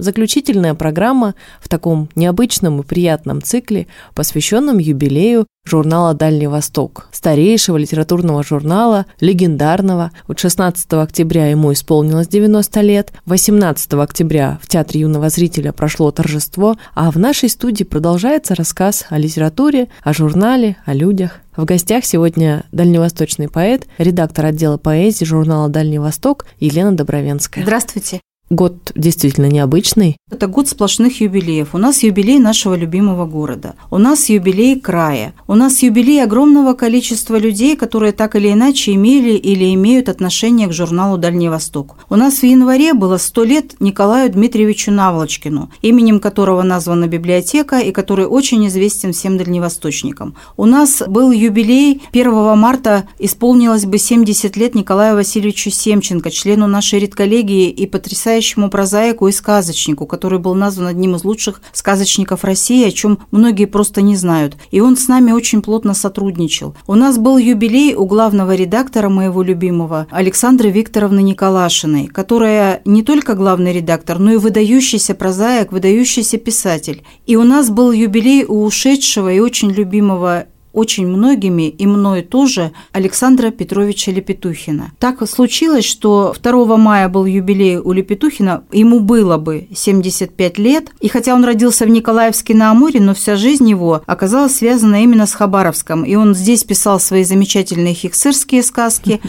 Заключительная программа в таком необычном и приятном цикле, посвященном юбилею журнала «Дальний Восток», старейшего литературного журнала, легендарного. Вот 16 октября ему исполнилось 90 лет, 18 октября в Театре юного зрителя прошло торжество, а в нашей студии продолжается рассказ о литературе, о журнале, о людях. В гостях сегодня дальневосточный поэт, редактор отдела поэзии журнала «Дальний Восток» Елена Добровенская. Здравствуйте. Год действительно необычный. Это год сплошных юбилеев. У нас юбилей нашего любимого города. У нас юбилей края. У нас юбилей огромного количества людей, которые так или иначе имели или имеют отношение к журналу «Дальний Восток». У нас в январе было 100 лет Николаю Дмитриевичу Наволочкину, именем которого названа библиотека и который очень известен всем дальневосточникам. У нас был юбилей 1 марта исполнилось бы 70 лет Николаю Васильевичу Семченко, члену нашей редколлегии и потрясающему потрясающему прозаику и сказочнику, который был назван одним из лучших сказочников России, о чем многие просто не знают. И он с нами очень плотно сотрудничал. У нас был юбилей у главного редактора моего любимого Александры Викторовны Николашиной, которая не только главный редактор, но и выдающийся прозаик, выдающийся писатель. И у нас был юбилей у ушедшего и очень любимого очень многими, и мной тоже, Александра Петровича Лепетухина. Так случилось, что 2 мая был юбилей у Лепетухина, ему было бы 75 лет, и хотя он родился в Николаевске на Амуре, но вся жизнь его оказалась связана именно с Хабаровском, и он здесь писал свои замечательные хиксырские сказки.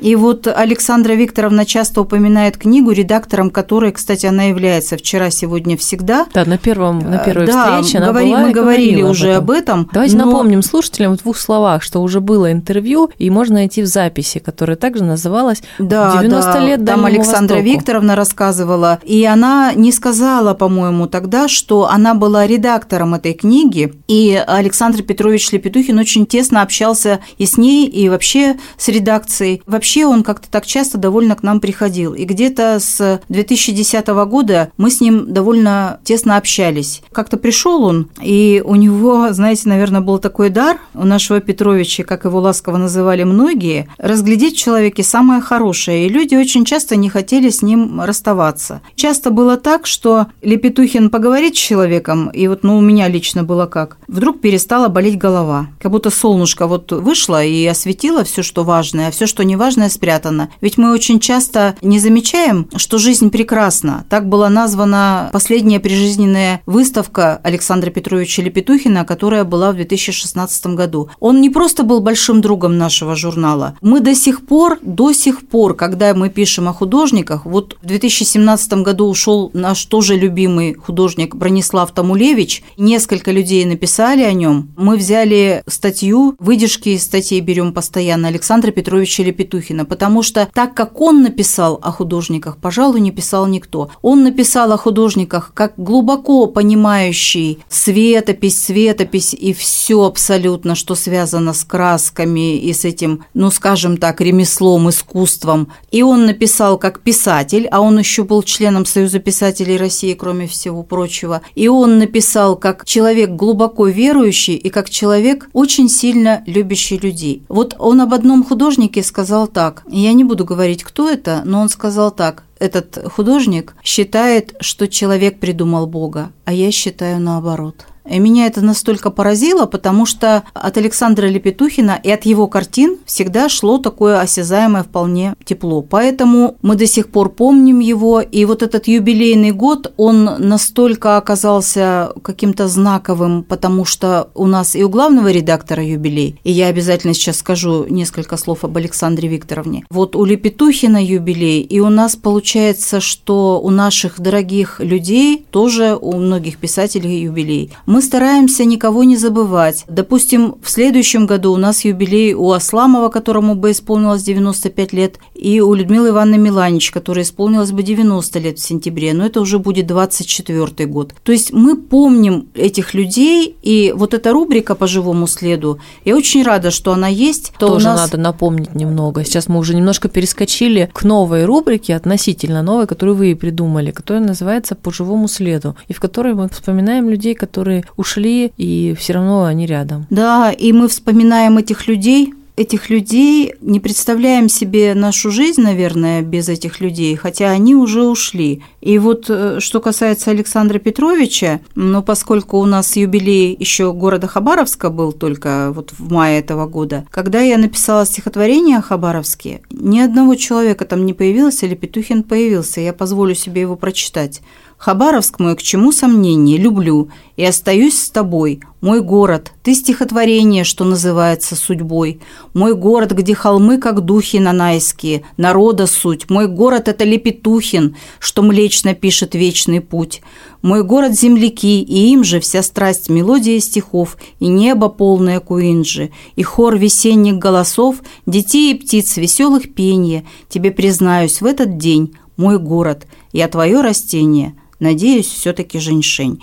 И вот Александра Викторовна часто упоминает книгу, редактором которой, кстати, она является вчера, сегодня, всегда. Да, на, первом, на первой да, встрече она говори, была мы говорили уже об этом. Давайте но... напомним слушателям, слушателям в двух словах, что уже было интервью, и можно найти в записи, которая также называлась да, 90 да, лет Там Александра Востоку. Викторовна рассказывала, и она не сказала, по-моему, тогда, что она была редактором этой книги, и Александр Петрович Лепетухин очень тесно общался и с ней, и вообще с редакцией. Вообще он как-то так часто довольно к нам приходил, и где-то с 2010 года мы с ним довольно тесно общались. Как-то пришел он, и у него, знаете, наверное, был такой дар у нашего Петровича, как его ласково называли многие, разглядеть в человеке самое хорошее, и люди очень часто не хотели с ним расставаться. Часто было так, что Лепетухин поговорит с человеком, и вот, ну, у меня лично было как, вдруг перестала болеть голова, как будто солнышко вот вышло и осветило все, что важное, а все, что неважное, спрятано. Ведь мы очень часто не замечаем, что жизнь прекрасна. Так была названа последняя прижизненная выставка Александра Петровича Лепетухина, которая была в 2016 году. Он не просто был большим другом нашего журнала. Мы до сих пор, до сих пор, когда мы пишем о художниках, вот в 2017 году ушел наш тоже любимый художник Бронислав Тамулевич, несколько людей написали о нем. Мы взяли статью, выдержки из статей берем постоянно Александра Петровича Лепетухина, потому что так как он написал о художниках, пожалуй, не писал никто. Он написал о художниках как глубоко понимающий светопись, светопись и все абсолютно, что связано с красками и с этим, ну, скажем так, ремеслом, искусством. И он написал как писатель, а он еще был членом Союза писателей России, кроме всего прочего. И он написал как человек глубоко верующий и как человек очень сильно любящий людей. Вот он об одном художнике сказал так. Я не буду говорить, кто это, но он сказал так этот художник считает, что человек придумал Бога, а я считаю наоборот. И меня это настолько поразило, потому что от Александра Лепетухина и от его картин всегда шло такое осязаемое вполне тепло. Поэтому мы до сих пор помним его. И вот этот юбилейный год, он настолько оказался каким-то знаковым, потому что у нас и у главного редактора юбилей, и я обязательно сейчас скажу несколько слов об Александре Викторовне. Вот у Лепетухина юбилей, и у нас получается, что у наших дорогих людей тоже у многих писателей юбилей. Мы стараемся никого не забывать. Допустим, в следующем году у нас юбилей у Асламова, которому бы исполнилось 95 лет, и у Людмилы Ивановны Миланич, которой исполнилось бы 90 лет в сентябре, но это уже будет 24 год. То есть мы помним этих людей, и вот эта рубрика по живому следу, я очень рада, что она есть. То Тоже нас... надо напомнить немного. Сейчас мы уже немножко перескочили к новой рубрике, относительно новой, которую вы придумали, которая называется «По живому следу», и в которой мы вспоминаем людей, которые ушли, и все равно они рядом. Да, и мы вспоминаем этих людей, этих людей, не представляем себе нашу жизнь, наверное, без этих людей, хотя они уже ушли. И вот э, что касается Александра Петровича, ну, поскольку у нас юбилей еще города Хабаровска был только вот в мае этого года, когда я написала стихотворение о Хабаровске, ни одного человека там не появилось, или Петухин появился, я позволю себе его прочитать. Хабаровск мой, к чему сомнение, люблю и остаюсь с тобой. Мой город, ты стихотворение, что называется судьбой. Мой город, где холмы, как духи нанайские, народа суть. Мой город – это Лепетухин, что млечно пишет вечный путь. Мой город – земляки, и им же вся страсть мелодия стихов, и небо полное куинджи, и хор весенних голосов, детей и птиц веселых пенья. Тебе признаюсь в этот день, мой город, я твое растение – Надеюсь, все-таки женьшень.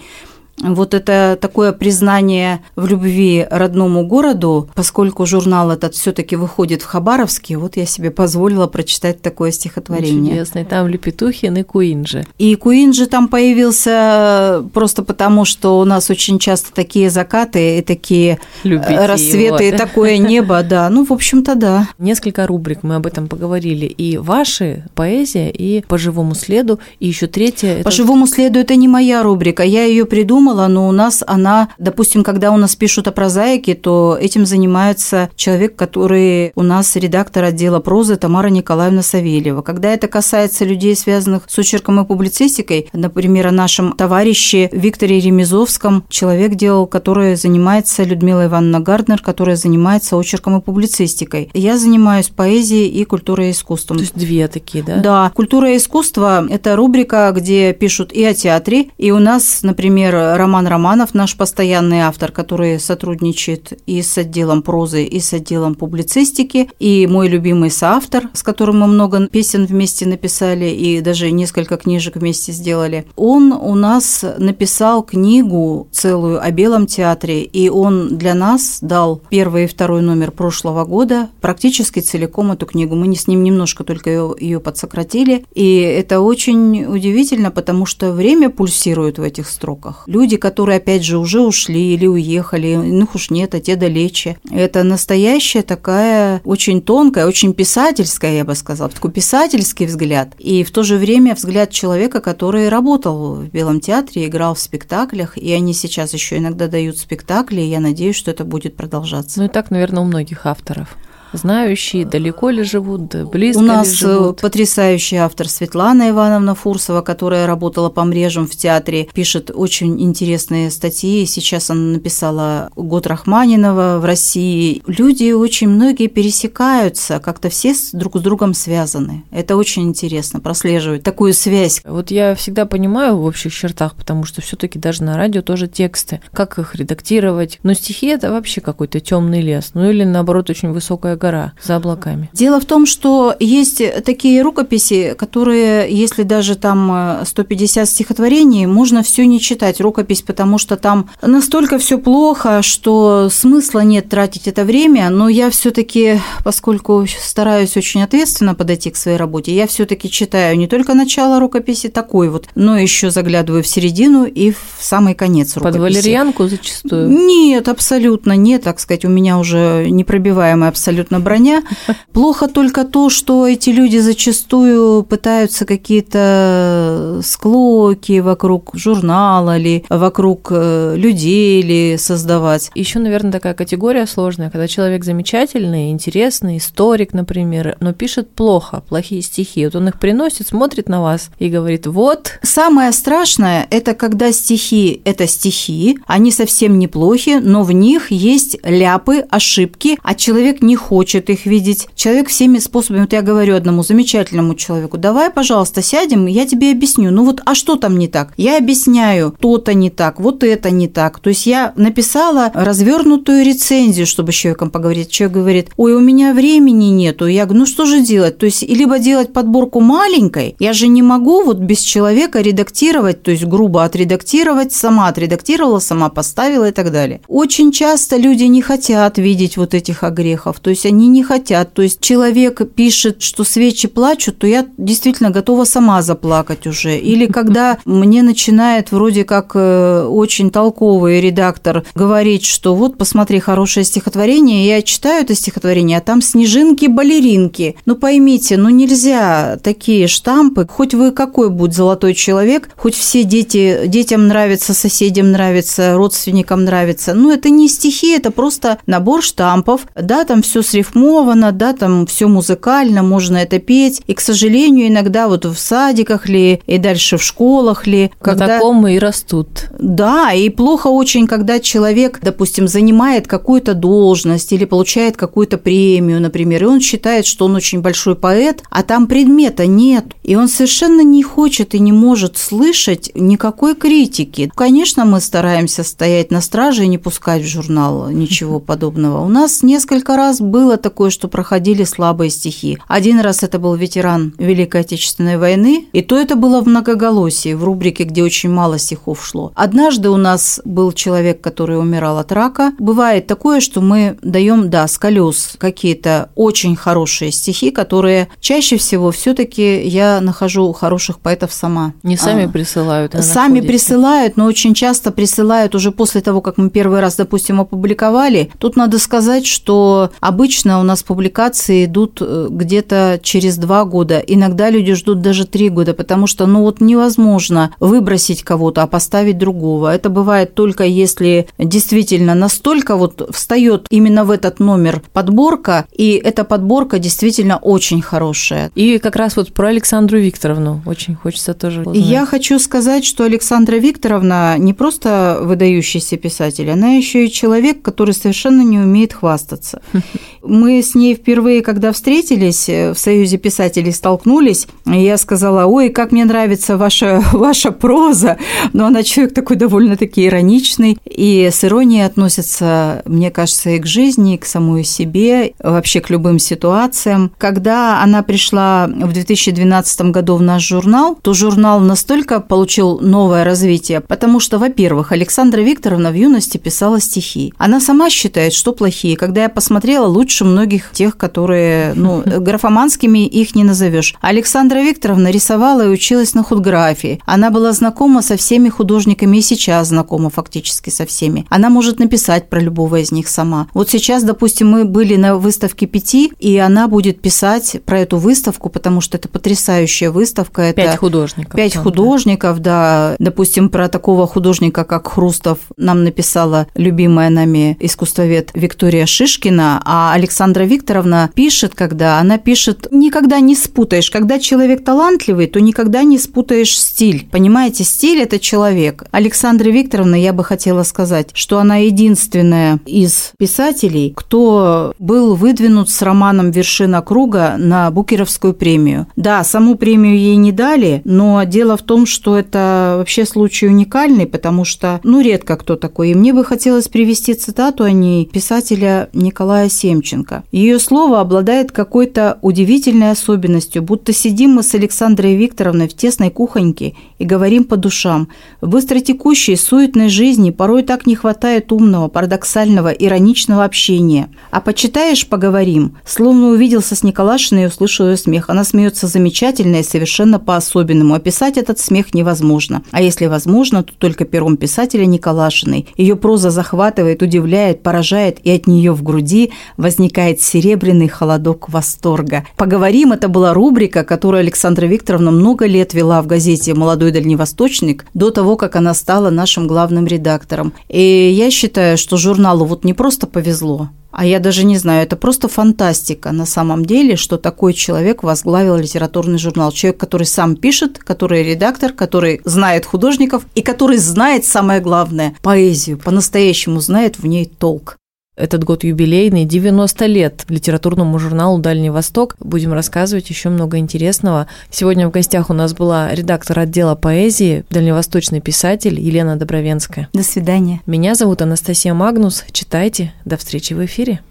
Вот это такое признание в любви родному городу, поскольку журнал этот все-таки выходит в Хабаровске, вот я себе позволила прочитать такое стихотворение. Чудесно, и там Лепетухин и Куинджи. И Куинджи там появился просто потому, что у нас очень часто такие закаты и такие Любите рассветы, его. и такое небо, да. Ну, в общем-то, да. Несколько рубрик мы об этом поговорили. И ваши поэзия, и по живому следу, и еще третья. По живому следу это не моя рубрика, я ее придумала думала, но у нас она, допустим, когда у нас пишут о прозаике, то этим занимается человек, который у нас редактор отдела прозы Тамара Николаевна Савельева. Когда это касается людей, связанных с очерком и публицистикой, например, о нашем товарище Викторе Ремезовском, человек делал, который занимается, Людмила Ивановна Гарднер, которая занимается очерком и публицистикой. Я занимаюсь поэзией и культурой и искусством. То есть две такие, да? Да. Культура и искусство – это рубрика, где пишут и о театре, и у нас, например, Роман Романов, наш постоянный автор, который сотрудничает и с отделом прозы, и с отделом публицистики, и мой любимый соавтор, с которым мы много песен вместе написали и даже несколько книжек вместе сделали. Он у нас написал книгу целую о Белом театре, и он для нас дал первый и второй номер прошлого года, практически целиком эту книгу. Мы не с ним немножко только ее, ее подсократили, и это очень удивительно, потому что время пульсирует в этих строках. Люди люди, которые, опять же, уже ушли или уехали, иных уж нет, а те далече. Это настоящая такая очень тонкая, очень писательская, я бы сказала, такой писательский взгляд. И в то же время взгляд человека, который работал в Белом театре, играл в спектаклях, и они сейчас еще иногда дают спектакли, и я надеюсь, что это будет продолжаться. Ну и так, наверное, у многих авторов знающие, далеко ли живут, да близко У нас ли живут. потрясающий автор Светлана Ивановна Фурсова, которая работала по мрежам в театре, пишет очень интересные статьи. Сейчас она написала «Год Рахманинова в России». Люди очень многие пересекаются, как-то все друг с другом связаны. Это очень интересно, прослеживать такую связь. Вот я всегда понимаю в общих чертах, потому что все таки даже на радио тоже тексты, как их редактировать. Но стихи – это вообще какой-то темный лес, ну или наоборот очень высокая гора за облаками. Дело в том, что есть такие рукописи, которые, если даже там 150 э, стихотворений, можно все не читать рукопись, потому что там настолько все плохо, что смысла нет тратить это время, но я все-таки, поскольку стараюсь очень ответственно подойти к своей работе, я все-таки читаю не только начало рукописи такой вот, но еще заглядываю в середину и в самый конец рукописи. Под валерьянку зачастую? Нет, абсолютно нет, так сказать, у меня уже непробиваемый абсолютно абсолютно броня. Плохо только то, что эти люди зачастую пытаются какие-то склоки вокруг журнала или вокруг э, людей или создавать. Еще, наверное, такая категория сложная, когда человек замечательный, интересный, историк, например, но пишет плохо, плохие стихи. Вот он их приносит, смотрит на вас и говорит, вот. Самое страшное – это когда стихи – это стихи, они совсем неплохи, но в них есть ляпы, ошибки, а человек не хочет хочет их видеть. Человек всеми способами, вот я говорю одному замечательному человеку, давай, пожалуйста, сядем, я тебе объясню. Ну вот, а что там не так? Я объясняю, то-то не так, вот это не так. То есть я написала развернутую рецензию, чтобы с человеком поговорить. Человек говорит, ой, у меня времени нету. Я говорю, ну что же делать? То есть либо делать подборку маленькой, я же не могу вот без человека редактировать, то есть грубо отредактировать, сама отредактировала, сама поставила и так далее. Очень часто люди не хотят видеть вот этих огрехов. То есть есть они не хотят. То есть человек пишет, что свечи плачут, то я действительно готова сама заплакать уже. Или когда мне начинает вроде как э, очень толковый редактор говорить, что вот посмотри, хорошее стихотворение, я читаю это стихотворение, а там снежинки-балеринки. Ну поймите, ну нельзя такие штампы, хоть вы какой будь золотой человек, хоть все дети, детям нравится, соседям нравится, родственникам нравится. Ну это не стихи, это просто набор штампов. Да, там все срифмовано, да, там все музыкально, можно это петь. И, к сожалению, иногда вот в садиках ли и дальше в школах ли. Когда... На таком и растут. Да, и плохо очень, когда человек, допустим, занимает какую-то должность или получает какую-то премию, например, и он считает, что он очень большой поэт, а там предмета нет. И он совершенно не хочет и не может слышать никакой критики. Конечно, мы стараемся стоять на страже и не пускать в журнал ничего подобного. У нас несколько раз было такое, что проходили слабые стихи. Один раз это был ветеран Великой Отечественной войны, и то это было в многоголосии, в рубрике, где очень мало стихов шло. Однажды у нас был человек, который умирал от рака. Бывает такое, что мы даем, да, с колес какие-то очень хорошие стихи, которые чаще всего все-таки я нахожу у хороших поэтов сама. Не сами а, присылают, а Сами находите. присылают, но очень часто присылают уже после того, как мы первый раз, допустим, опубликовали. Тут надо сказать, что обычно у нас публикации идут э, где-то через два года. Иногда люди ждут даже три года, потому что, ну вот невозможно выбросить кого-то, а поставить другого. Это бывает только если действительно настолько вот встает именно в этот номер подборка, и эта подборка действительно очень хорошая. И как раз вот про Александру Викторовну очень хочется тоже узнать. Я хочу сказать, что Александра Викторовна не просто выдающийся писатель, она еще и человек, который совершенно не умеет хвастаться. Мы с ней впервые, когда встретились э, в Союзе писателей, столкнулись, я сказала, ой, как мне нравится ваша, ваша проза, но она человек такой довольно-таки ироничный, и с иронией относится, мне кажется, и к жизни, и к самой себе, вообще к любым ситуациям. Когда она пришла в 2012 году в наш журнал, то журнал настолько получил новое развитие, потому что, во-первых, Александра Викторовна в юности писала стихи. Она сама считает, что плохие. Когда я посмотрела, лучше многих тех, которые, ну, графоманскими их не назовешь. Александра Викторовна рисовала и училась на худграфии. Она была знакома со всеми художниками и сейчас знакома фактически со всеми. Она может написать про любого из них сама. Вот сейчас, допустим, мы были на выставке пяти, и она будет писать про эту выставку, потому что это потрясающая выставка. Это пять художников. Пять художников, да. Допустим, про такого художника, как Хрустов, нам написала любимая нами искусствовед Виктория Шишкина, а Александра Викторовна пишет, когда она пишет, никогда не спутаешь. Когда человек талантливый, то никогда не спутаешь стиль. Понимаете, стиль – это человек. Александра Викторовна, я бы хотела сказать, что она единственная из писателей, кто был выдвинут с романом «Вершина круга» на Букеровскую премию. Да, саму премию ей не дали, но дело в том, что это вообще случай уникальный, потому что, ну, редко кто такой. И мне бы хотелось привести цитату о ней писателя Николая Семченко. Ее слово обладает какой-то удивительной особенностью, будто сидим мы с Александрой Викторовной в тесной кухоньке и говорим по душам. В быстротекущей, суетной жизни порой так не хватает умного, парадоксального, ироничного общения. А почитаешь, поговорим. Словно увиделся с Николашиной и услышал ее смех. Она смеется замечательно и совершенно по-особенному. Описать этот смех невозможно. А если возможно, то только пером писателя Николашиной. Ее проза захватывает, удивляет, поражает, и от нее в груди возникает серебряный холодок восторга. «Поговорим» – это была рубрика, которую Александра Викторовна много лет вела в газете «Молодой дальневосточник» до того, как она стала нашим главным редактором. И я считаю, что журналу вот не просто повезло, а я даже не знаю, это просто фантастика на самом деле, что такой человек возглавил литературный журнал. Человек, который сам пишет, который редактор, который знает художников и который знает самое главное – поэзию, по-настоящему знает в ней толк. Этот год юбилейный, 90 лет литературному журналу «Дальний Восток». Будем рассказывать еще много интересного. Сегодня в гостях у нас была редактор отдела поэзии, дальневосточный писатель Елена Добровенская. До свидания. Меня зовут Анастасия Магнус. Читайте. До встречи в эфире.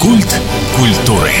Культ культуры.